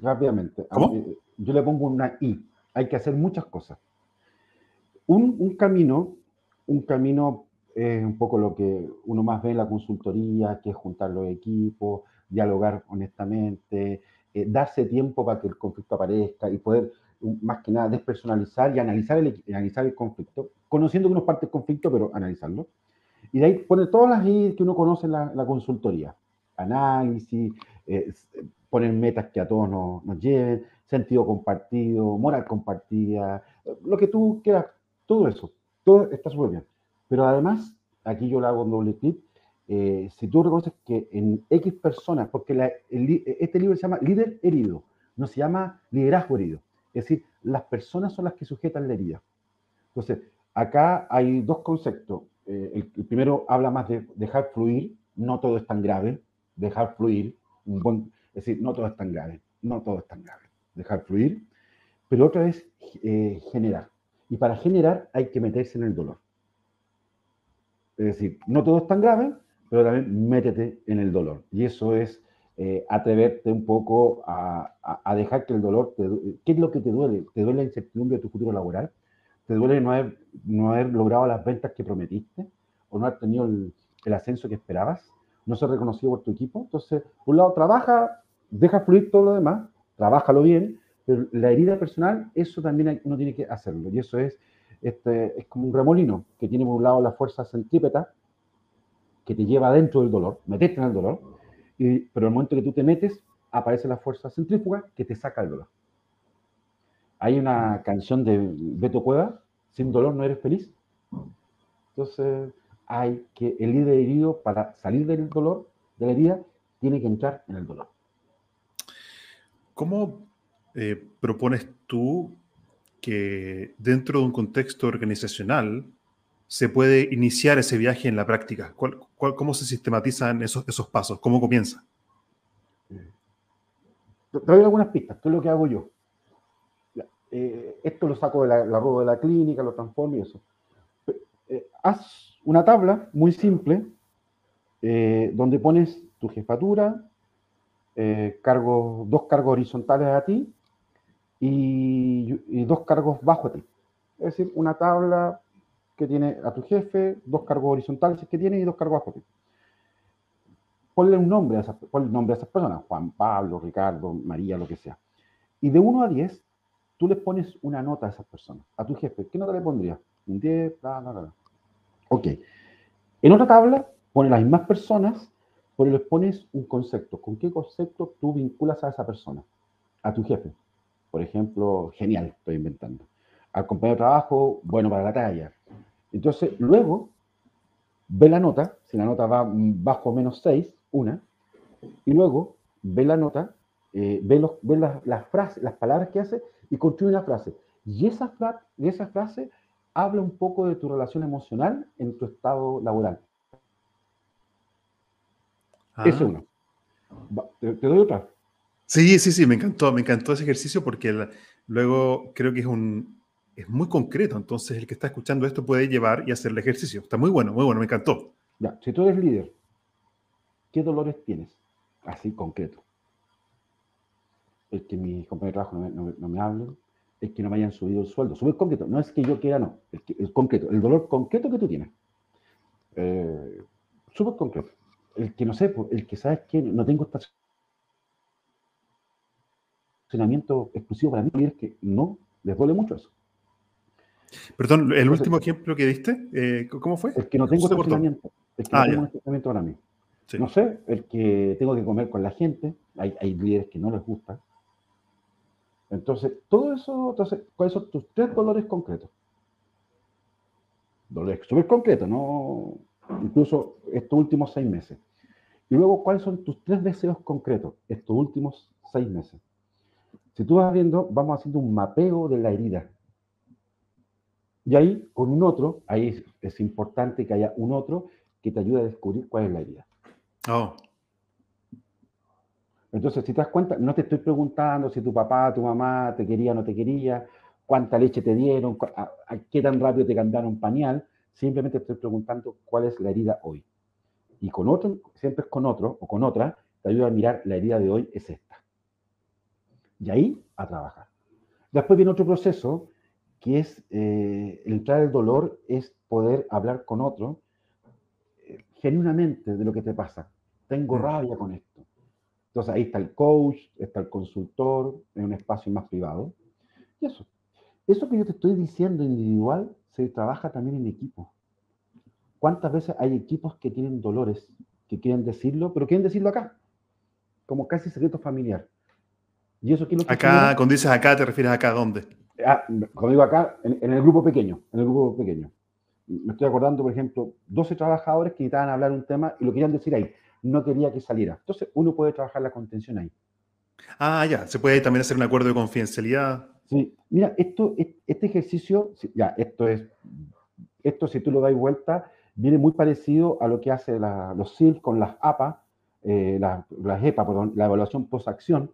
rápidamente. ¿Cómo? Yo le pongo una I. Hay que hacer muchas cosas. Un, camino, un camino es un poco lo que uno más ve en la consultoría, que es juntar los equipos, dialogar honestamente, eh, darse tiempo para que el conflicto aparezca y poder, más que nada, despersonalizar y analizar el, analizar el conflicto, conociendo que uno parte del conflicto, pero analizarlo. Y de ahí pone todas las ideas que uno conoce en la, consultoría. Análisis, eh, poner metas que a todos nos, nos, lleven, sentido compartido, moral compartida, lo que tú quieras, todo eso. Todo está súper bien. Pero además, aquí yo le hago un doble clic, eh, si tú reconoces que en X personas, porque este libro se llama líder herido, no se llama liderazgo herido. Es decir, las personas son las que sujetan la herida. Entonces, acá hay dos conceptos. Eh, el, primero habla más de dejar fluir, no todo es tan grave, dejar fluir, es decir, no todo es tan grave, no todo es tan grave, dejar fluir, pero otra es eh, generar. Y para generar hay que meterse en el dolor. Es decir, no todo es tan grave, pero también métete en el dolor. Y eso es eh, atreverte un poco a, a, dejar que el dolor, te, ¿qué es lo que te duele? ¿Te duele la incertidumbre de tu futuro laboral? ¿Te duele no haber, no haber logrado las ventas que prometiste? o no haber tenido el, el ascenso que esperabas, no ser reconocido por tu equipo. Entonces, por un lado, trabaja, deja fluir todo lo demás, trabájalo bien, pero la herida personal, eso también uno tiene que hacerlo. Y eso es, este, es como un remolino que tiene por un lado la fuerza centrípeta, que te lleva dentro del dolor, meterte en el dolor, y, pero el momento que tú te metes, aparece la fuerza centrífuga que te saca el dolor. Hay una canción de Beto Cueva, sin dolor no eres feliz. Entonces, hay que, el líder herido, para salir del dolor, de la herida, tiene que entrar en el dolor. ¿Cómo eh, propones tú que dentro de un contexto organizacional se puede iniciar ese viaje en la práctica? cómo se sistematizan esos, esos pasos? ¿Cómo comienza? Te doy algunas pistas, ¿qué es lo que hago yo? Eh, esto lo saco de la, la rueda de la clínica, lo transformo y eso. Eh, haz una tabla muy simple eh, donde pones tu jefatura, cargos, dos cargos horizontales a ti y, y, dos cargos bajo a ti. Es decir, una tabla que tiene a tu jefe, dos cargos horizontales que tiene y dos cargos bajo a ti ponle un nombre a esas, nombre a esas personas, Juan Pablo, Ricardo, María, lo que sea. Y de 1 a 10, tú les pones una nota a esas personas, a tu jefe. ¿Qué nota le pondrías? Un 10, bla, bla, bla. Ok. En otra tabla, pones las mismas personas, pero les pones un concepto. ¿Con qué concepto tú vinculas a esa persona? A tu jefe. Por ejemplo, genial, estoy inventando. Al compañero de trabajo, bueno para la talla. Entonces, luego, ve la nota, si la nota va bajo menos 6, una, y luego ve la nota, eh, ve, los, ve las, las, frases, las palabras que hace y construye una frase. Y esa, fra y esa frase habla un poco de tu relación emocional en tu estado laboral. Ah. Ese uno. ¿Te, ¿Te, doy otra? Sí, sí, sí, me encantó, me encantó ese ejercicio porque luego creo que es un es muy concreto, entonces el que está escuchando esto puede llevar y hacer el ejercicio. Está muy bueno, muy bueno, me encantó. Ya, si tú eres líder ¿Qué dolores tienes? Así, concreto. El que mis compañeros de trabajo no me, hablen, el que no me hayan subido el sueldo. Subir concreto. No es que yo quiera, no. El, concreto. El dolor concreto que tú tienes. Eh, súper concreto. El que no sé, pues, el que sabes que no tengo estacionamiento exclusivo para mí, es que no, les duele mucho eso. Perdón, el último ejemplo que diste, eh, ¿cómo fue? El que no tengo estacionamiento. El que no ah, tengo estacionamiento para mí. No sé, el que tengo que comer con la gente, hay, hay líderes que no les gusta. Entonces, todo eso, entonces, ¿cuáles son tus tres dolores concretos? Dolores súper concretos, ¿no? Incluso estos últimos seis meses. Y luego, ¿cuáles son tus tres deseos concretos estos últimos seis meses? Si tú vas viendo, vamos haciendo un mapeo de la herida. Y ahí, con un otro, ahí es, es importante que haya un otro que te ayude a descubrir cuál es la herida. Oh. Entonces, si te das cuenta, no te estoy preguntando si tu papá, tu mamá te quería o no te quería, cuánta leche te dieron, qué tan rápido te cambiaron pañal. Simplemente estoy preguntando cuál es la herida hoy. Y con otro, siempre es con otro o con otra, te ayuda a mirar la herida de hoy es esta. Y ahí a trabajar. Después viene otro proceso que es eh, el entrar el dolor, es poder hablar con otro genuinamente de lo que te pasa. Tengo mm. rabia con esto. Entonces ahí está el coach, está el consultor, en un espacio más privado. Y eso. Eso que yo te estoy diciendo individual se trabaja también en equipo. ¿Cuántas veces hay equipos que tienen dolores, que quieren decirlo, pero quieren decirlo acá? Como casi secreto familiar. ¿Y eso quién Acá, cuando dices acá, ¿te refieres acá a dónde? Ah, cuando digo acá, en, el grupo pequeño, en el grupo pequeño me estoy acordando, por ejemplo, 12 trabajadores que necesitaban hablar un tema y lo querían decir ahí. No quería que saliera. Entonces, uno puede trabajar la contención ahí. Ah, ya. Se puede también hacer un acuerdo de confidencialidad. Sí. Mira, esto, este ejercicio, ya, esto es, esto si tú lo das vuelta, viene muy parecido a lo que hace los SIL con las APA, eh, las EPA, perdón, la evaluación post-acción,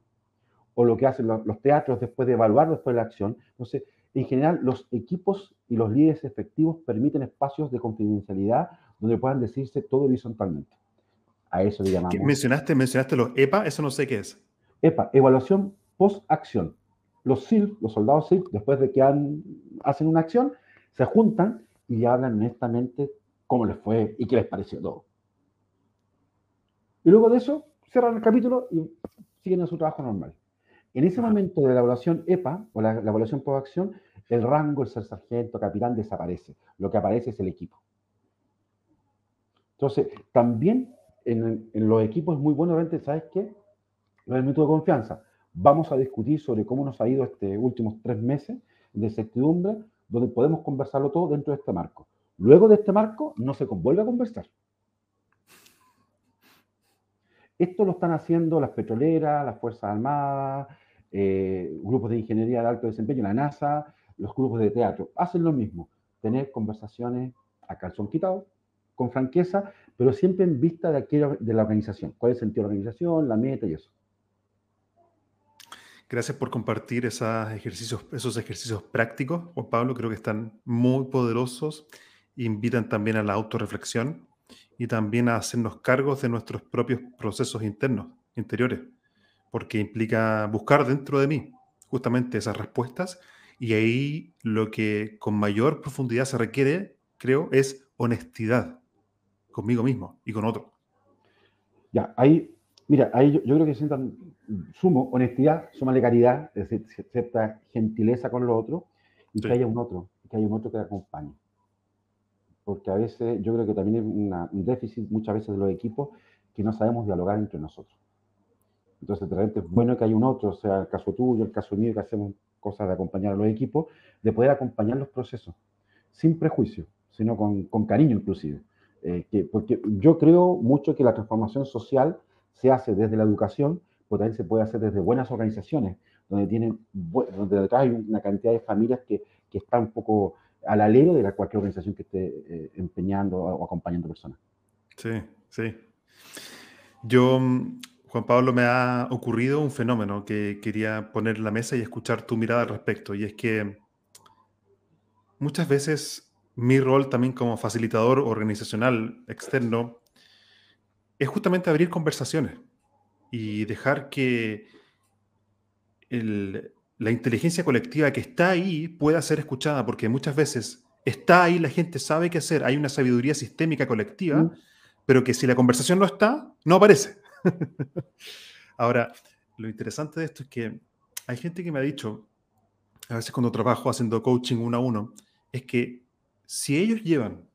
o lo que hacen los, los teatros después de evaluar después de la acción. Entonces, en general, los equipos y los líderes efectivos permiten espacios de confidencialidad donde puedan decirse todo horizontalmente. A eso le llamamos. ¿Mencionaste, mencionaste los EPA? Eso no sé qué es. EPA, evaluación post-acción. Los SIL, los soldados SIL, después de que han, hacen una acción, se juntan y hablan honestamente cómo les fue y qué les pareció todo. Y luego de eso, cierran el capítulo y siguen en su trabajo normal. En ese momento de la evaluación EPA, o la, evaluación por acción, el rango, el ser sargento, capitán, desaparece. Lo que aparece es el equipo. Entonces, también en, los equipos es muy bueno, realmente, ¿sabes qué? Lo del método de confianza. Vamos a discutir sobre cómo nos ha ido estos últimos tres meses de certidumbre, donde podemos conversarlo todo dentro de este marco. Luego de este marco, no se vuelve a conversar. Esto lo están haciendo las petroleras, las Fuerzas Armadas, eh, grupos de ingeniería de alto desempeño, la NASA, los grupos de teatro. Hacen lo mismo, tener conversaciones a calzón quitado, con franqueza, pero siempre en vista de, aquello, de la organización. ¿Cuál es el sentido de la organización, la meta y eso? Gracias por compartir esos ejercicios, esos ejercicios prácticos, Juan Pablo. Creo que están muy poderosos. Invitan también a la autorreflexión y también a hacernos cargos de nuestros propios procesos internos, interiores, porque implica buscar dentro de mí justamente esas respuestas y ahí lo que con mayor profundidad se requiere, creo, es honestidad conmigo mismo y con otro. Ya, ahí, mira, ahí yo, creo que sientan sumo honestidad, suma caridad, es decir, cierta gentileza con lo otro y que haya un otro, que haya un otro que acompañe porque a veces yo creo que también hay un déficit muchas veces de los equipos que no sabemos dialogar entre nosotros. Entonces, de repente es bueno que haya un otro, sea el caso tuyo, el caso mío, que hacemos cosas de acompañar a los equipos, de poder acompañar los procesos, sin prejuicio, sino con, con cariño inclusive. Eh, que, porque yo creo mucho que la transformación social se hace desde la educación, pero también se puede hacer desde buenas organizaciones, donde, tienen, donde detrás hay una cantidad de familias que, que están un poco al alero de cualquier organización que esté eh, empeñando o acompañando personas. Sí, sí. Yo, mm, Juan Pablo, me ha ocurrido un fenómeno que quería poner en la mesa y escuchar tu mirada al respecto, y es que muchas veces mi rol también como facilitador organizacional externo es justamente abrir conversaciones y dejar que el, la inteligencia colectiva que está ahí pueda ser escuchada, porque muchas veces está ahí, la gente sabe qué hacer, hay una sabiduría sistémica colectiva, mm. pero que si la conversación no está, no aparece. (laughs) Ahora, lo interesante de esto es que hay gente que me ha dicho, a veces cuando trabajo haciendo coaching uno a uno, es que si ellos llevan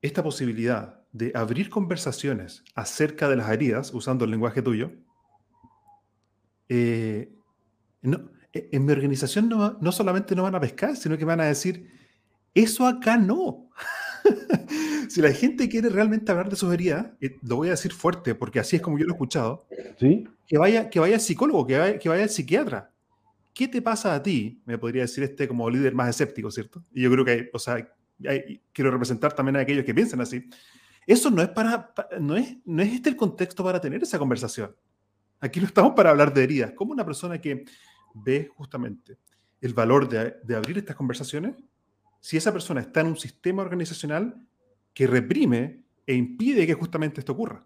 esta posibilidad de abrir conversaciones acerca de las heridas, usando el lenguaje tuyo, eh, no, e, en mi organización no, no solamente no van a pescar, sino que van a decir, eso acá no. (laughs) si la gente quiere realmente hablar de sus heridas, lo voy a decir fuerte, porque así es como yo lo he escuchado, ¿Sí? que, vaya, que vaya al psicólogo, que vaya, que vaya al psiquiatra. ¿Qué te pasa a ti? Me podría decir este como líder más escéptico, ¿cierto? Y yo creo que, o sea, quiero representar también a aquellos que piensan así. Eso no es para, no es, no es este el contexto para tener esa conversación. Aquí no estamos para hablar de heridas. Como una persona que ve justamente el valor de, abrir estas conversaciones si esa persona está en un sistema organizacional que reprime e impide que justamente esto ocurra.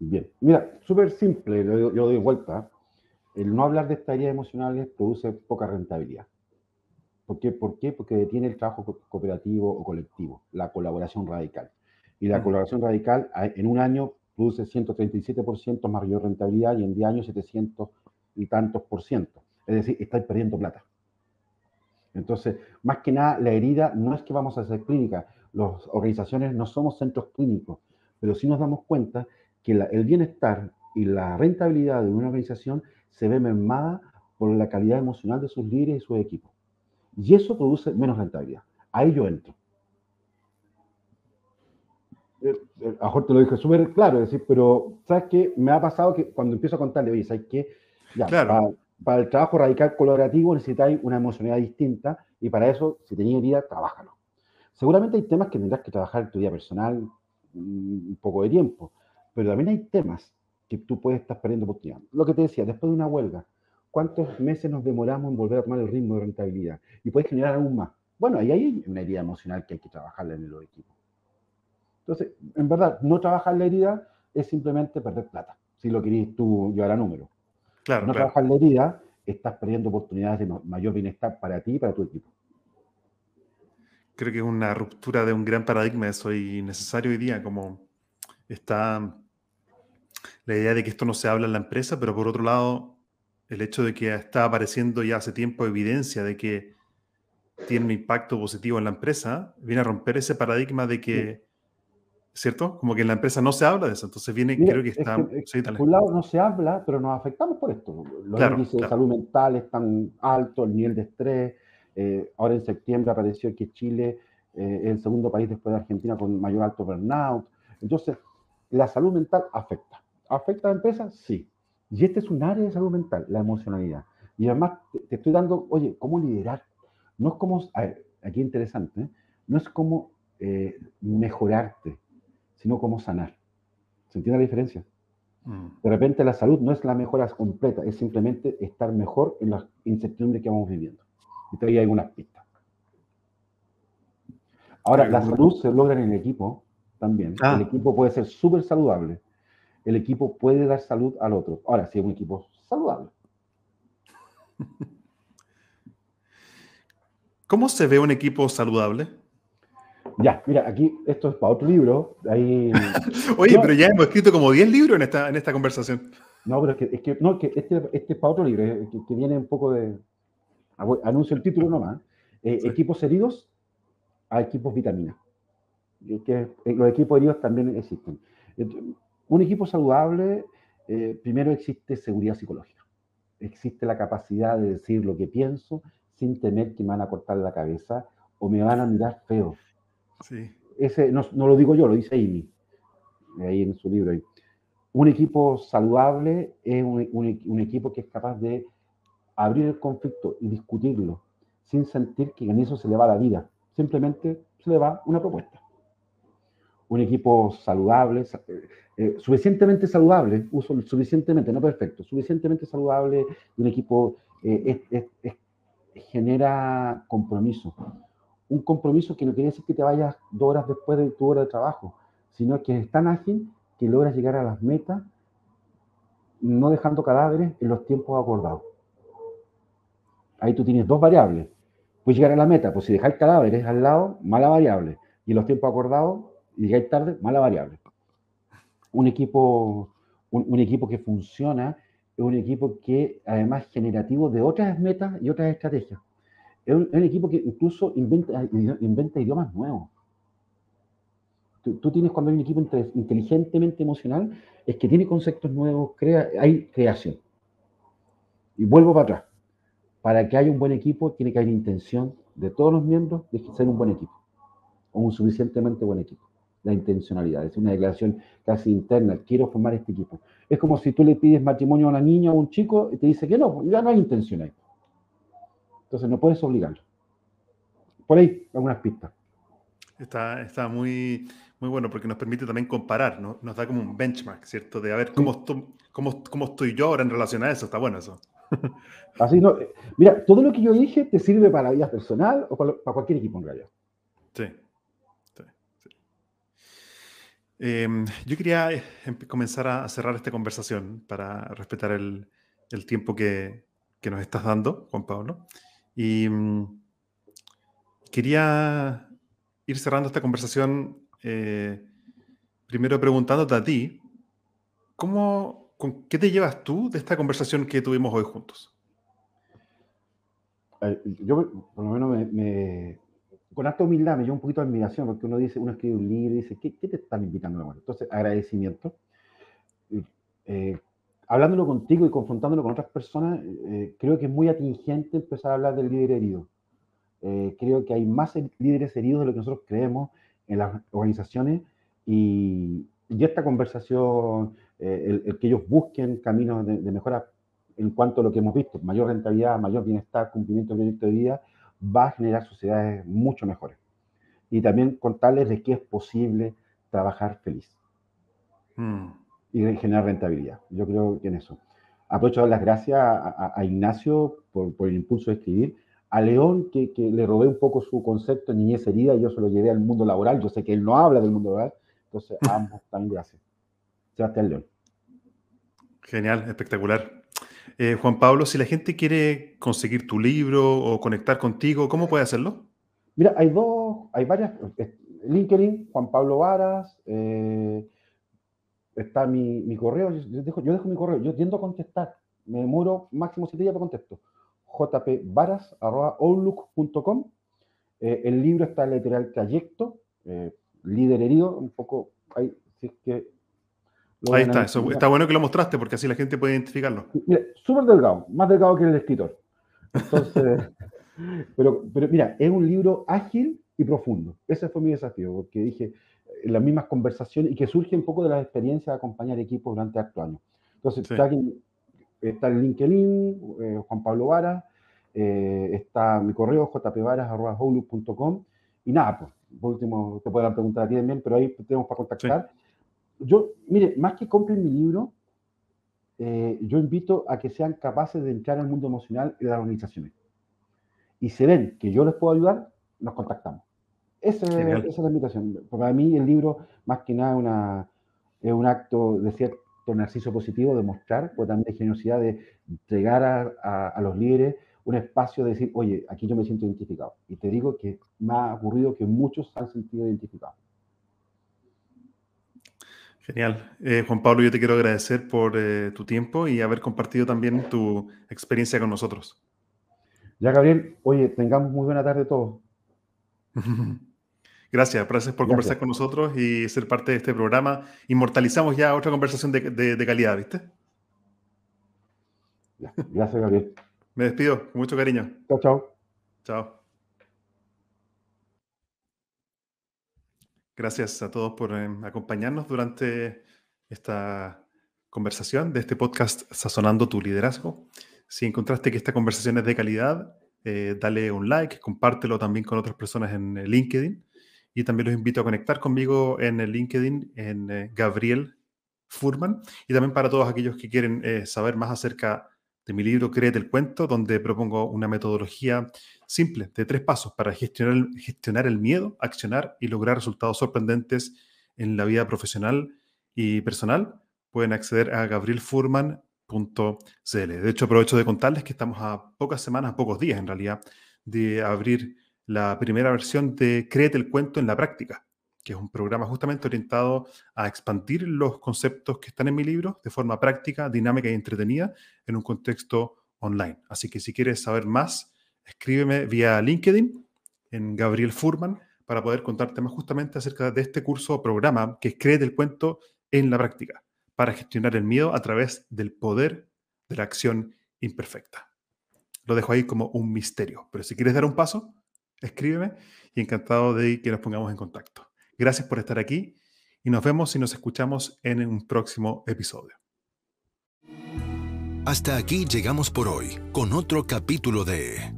Bien, mira, súper simple, yo, doy vuelta. El no hablar de estas heridas emocionales produce poca rentabilidad. ¿Por qué? ¿Por qué? Porque detiene el trabajo cooperativo o colectivo, la colaboración radical. Y la colaboración radical en un año produce 137% mayor rentabilidad y en 10 años 700 y tantos por ciento. Es decir, estáis perdiendo plata. Entonces, más que nada, la herida no es que vamos a hacer clínica. Las organizaciones no somos centros clínicos, pero sí nos damos cuenta que el bienestar y la rentabilidad de una organización se ve mermada por la calidad emocional de sus líderes y sus equipos. Y eso produce menos rentabilidad. Ahí yo entro. Eh, eh, a Jorge te lo dije súper claro, es decir, pero ¿sabes qué? Me ha pasado que cuando empiezo a contarle, oye, ¿sabes qué? para, el trabajo radical colaborativo necesitáis una emocionalidad distinta y para eso, si tenéis herida, trabájalo. Seguramente hay temas que tendrás que trabajar en tu vida personal mm, un poco de tiempo, pero también hay temas que tú puedes estar perdiendo oportunidad. Lo que te decía, después de una huelga, ¿cuántos meses nos demoramos en volver a tomar el ritmo de rentabilidad? Y puedes generar aún más. Bueno, ahí hay una herida emocional que hay que trabajarla en el equipo. Entonces, en verdad, no trabajar la herida es simplemente perder plata, si lo querís tú llevar a número. Claro, no trabajar la herida, estás perdiendo oportunidades de mayor bienestar para ti y para tu equipo. creo que es una ruptura de un gran paradigma eso y necesario hoy día, como está la idea de que esto no se habla en la empresa, pero por otro lado, el hecho de que está apareciendo ya hace tiempo evidencia de que tiene un impacto positivo en la empresa, viene a romper ese paradigma de que, ¿cierto? Como que en la empresa no se habla de eso. Entonces viene, creo que está... por un lado no se habla, pero nos afectamos por esto. Los índices de salud mental están altos, el nivel de estrés. Eh, ahora en septiembre apareció que Chile eh, es el segundo país después de Argentina con mayor alto burnout. Entonces, la salud mental afecta. ¿Afecta a la empresa? Sí. Y este es un área de salud mental, la emocionalidad. Y además te, estoy dando, oye, ¿cómo liderar? No es como, a ver, aquí interesante, ¿eh? no es como eh, mejorarte, sino como sanar. ¿Se entiende la diferencia? Mm. De repente la salud no es la mejora completa, es simplemente estar mejor en la incertidumbre que vamos viviendo. Y todavía hay algunas pistas. Ahora, la salud se logra en el equipo también. El ah. equipo puede ser súper saludable, el equipo puede dar salud al otro. Ahora, si es un equipo saludable. (laughs) ¿Cómo se ve un equipo saludable? Ya, mira, aquí esto es para otro libro. Ahí... (laughs) Oye, pero ya hemos escrito como 10 libros en esta, en esta conversación. No, pero es que, no, que este, este, es para otro libro, eh, que, viene un poco de... Anuncio el título nomás. Eh, equipos heridos a equipos vitamina. Que eh, los equipos heridos también existen un equipo saludable, eh, primero existe seguridad psicológica. Existe la capacidad de decir lo que pienso sin temer que me van a cortar la cabeza o me van a mirar feo. Ese no, lo digo yo, lo dice Amy, ahí en su libro. Un equipo saludable es un, equipo que es capaz de abrir el conflicto y discutirlo sin sentir que en eso se le va la vida. Simplemente se le va una propuesta. Un equipo saludable, eh, suficientemente saludable, uso suficientemente, no perfecto, suficientemente saludable, un equipo eh, genera compromiso. Un compromiso que no quiere decir que te vayas dos horas después de tu hora de trabajo, sino que es tan ágil que logras llegar a las metas no dejando cadáveres en los tiempos acordados. Ahí tú tienes dos variables. Puedes llegar a la meta, pues si dejáis cadáveres al lado, mala variable. Y en los tiempos acordados, llegáis tarde, mala variable un equipo, un, equipo que funciona, es un equipo que además generativo de otras metas y otras estrategias. Es un, equipo que incluso inventa, inventa idiomas nuevos. Tú, tienes cuando hay un equipo inteligentemente emocional, es que tiene conceptos nuevos, crea, hay creación. Y vuelvo para atrás. Para que haya un buen equipo, tiene que haber intención de todos los miembros de ser un buen equipo, o un suficientemente buen equipo la intencionalidad, es una declaración casi interna, quiero formar este equipo. Es como si tú le pides matrimonio a una niña o a un chico y te dice que no, ya no hay intención ahí. Entonces no puedes obligarlo. Por ahí, algunas pistas. Está, está muy, muy bueno porque nos permite también comparar, ¿no? nos da como un benchmark, ¿cierto? De a ver cómo, cómo, cómo estoy yo ahora en relación a eso, está bueno eso. (laughs) Así no, eh, mira, todo lo que yo dije te sirve para la vida personal o para, para cualquier equipo en realidad. Sí, Em, yo quería eh, comenzar a cerrar esta conversación para respetar el, tiempo que, nos estás dando, Juan Pablo. Y mm, quería ir cerrando esta conversación eh, primero preguntándote a ti, ¿cómo, con, ¿qué te llevas tú de esta conversación que tuvimos hoy juntos? Yo, por lo menos, me, con alta humildad me lleva un poquito de admiración, porque uno dice, uno escribe un libro y dice, ¿qué, te están invitando a Entonces, agradecimiento. Eh, hablándolo contigo y confrontándolo con otras personas, eh, creo que es muy atingente empezar a hablar del líder herido. Eh, creo que hay más líderes heridos de lo que nosotros creemos en las organizaciones y, y esta conversación, el, que ellos busquen caminos de, de, mejora en cuanto a lo que hemos visto, mayor rentabilidad, mayor bienestar, cumplimiento del proyecto de vida, va a generar sociedades mucho mejores. Y también contarles de que es posible trabajar feliz mm. Y generar rentabilidad. Yo creo que en eso. Aprovecho dar las gracias a, Ignacio por, el impulso de escribir, a León, que, le robé un poco su concepto de niñez herida y yo se lo llevé al mundo laboral. Yo sé que él no habla del mundo laboral, entonces ambos (laughs) también gracias. Sebastián León. Genial, espectacular. Eh, Juan Pablo, si la gente quiere conseguir tu libro o conectar contigo, ¿cómo puede hacerlo? Mira, hay dos, hay varias. LinkedIn, Juan Pablo Varas, eh, está mi, mi correo, yo dejo, yo dejo, mi correo, yo tiendo a contestar, me demoro máximo siete días para contesto, jpvaras.outlook.com, eh, el libro está en la editorial Trayecto, eh, líder herido, un poco, ahí, si es que... Ahí está, eso, está bueno que lo mostraste porque así la gente puede identificarlo. Mira, súper delgado, más delgado que el escritor. Entonces, (laughs) pero, pero mira, es un libro ágil y profundo. Ese fue mi desafío, porque dije, en las mismas conversaciones y que surge un poco de las experiencias de acompañar equipos durante estos años. Entonces, está, está, en LinkedIn, eh, Juan Pablo Vara, eh, está mi correo jpvaras.com y nada, pues, por último, te puedan preguntar a ti también, pero ahí tenemos para contactar. Yo, mire, más que compren mi libro, eh, yo invito a que sean capaces de entrar al mundo emocional y de las organizaciones. Y se ven que yo les puedo ayudar, nos contactamos. Esa, es la invitación. Para mí el libro, más que nada, una, es un acto de cierto narciso positivo, de mostrar, pues también de generosidad, de llegar a, a, los líderes un espacio de decir, oye, aquí yo me siento identificado. Y te digo que me ha ocurrido que muchos han sentido identificados. Genial. Eh, Juan Pablo, yo te quiero agradecer por eh, tu tiempo y haber compartido también tu experiencia con nosotros. Ya, Gabriel, oye, tengamos muy buena tarde todos. (laughs) Gracias, gracias por conversar con nosotros y ser parte de este programa. Inmortalizamos ya otra conversación de, calidad, ¿viste? Gracias, Gabriel. Me despido, con mucho cariño. Chao, chao. Chao. Gracias a todos por eh, acompañarnos durante esta conversación de este podcast Sazonando tu liderazgo. Si encontraste que esta conversación es de calidad, eh, dale un like, compártelo también con otras personas en eh, LinkedIn. Y también los invito a conectar conmigo en el LinkedIn, en eh, Gabriel Furman. Y también para todos aquellos que quieren saber más acerca de mi libro Créete el Cuento, donde propongo una metodología simple de tres pasos para gestionar, gestionar el miedo, accionar y lograr resultados sorprendentes en la vida profesional y personal. Pueden acceder a gabrielfurman.com de hecho, aprovecho de contarles que estamos a pocas semanas, a pocos días en realidad, de abrir la primera versión de Créete el cuento en la práctica, que es un programa justamente orientado a expandir los conceptos que están en mi libro de forma práctica, dinámica y entretenida en un contexto online. Así que si quieres saber más, escríbeme vía LinkedIn en Gabriel Furman para poder contarte más justamente acerca de este curso o programa que es Créete el cuento en la práctica para gestionar el miedo a través del poder de la acción imperfecta. Lo dejo ahí como un misterio, pero si quieres dar un paso, escríbeme y encantado de que nos pongamos en contacto. Gracias por estar aquí y nos vemos y nos escuchamos en un próximo episodio. Hasta aquí llegamos por hoy con otro capítulo de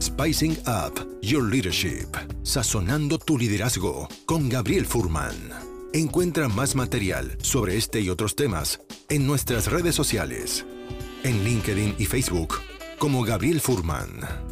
Spicing Up Your Leadership, sazonando tu liderazgo con Gabriel Furman. Encuentra más material sobre este y otros temas en nuestras redes sociales, en LinkedIn y Facebook, como Gabriel Furman.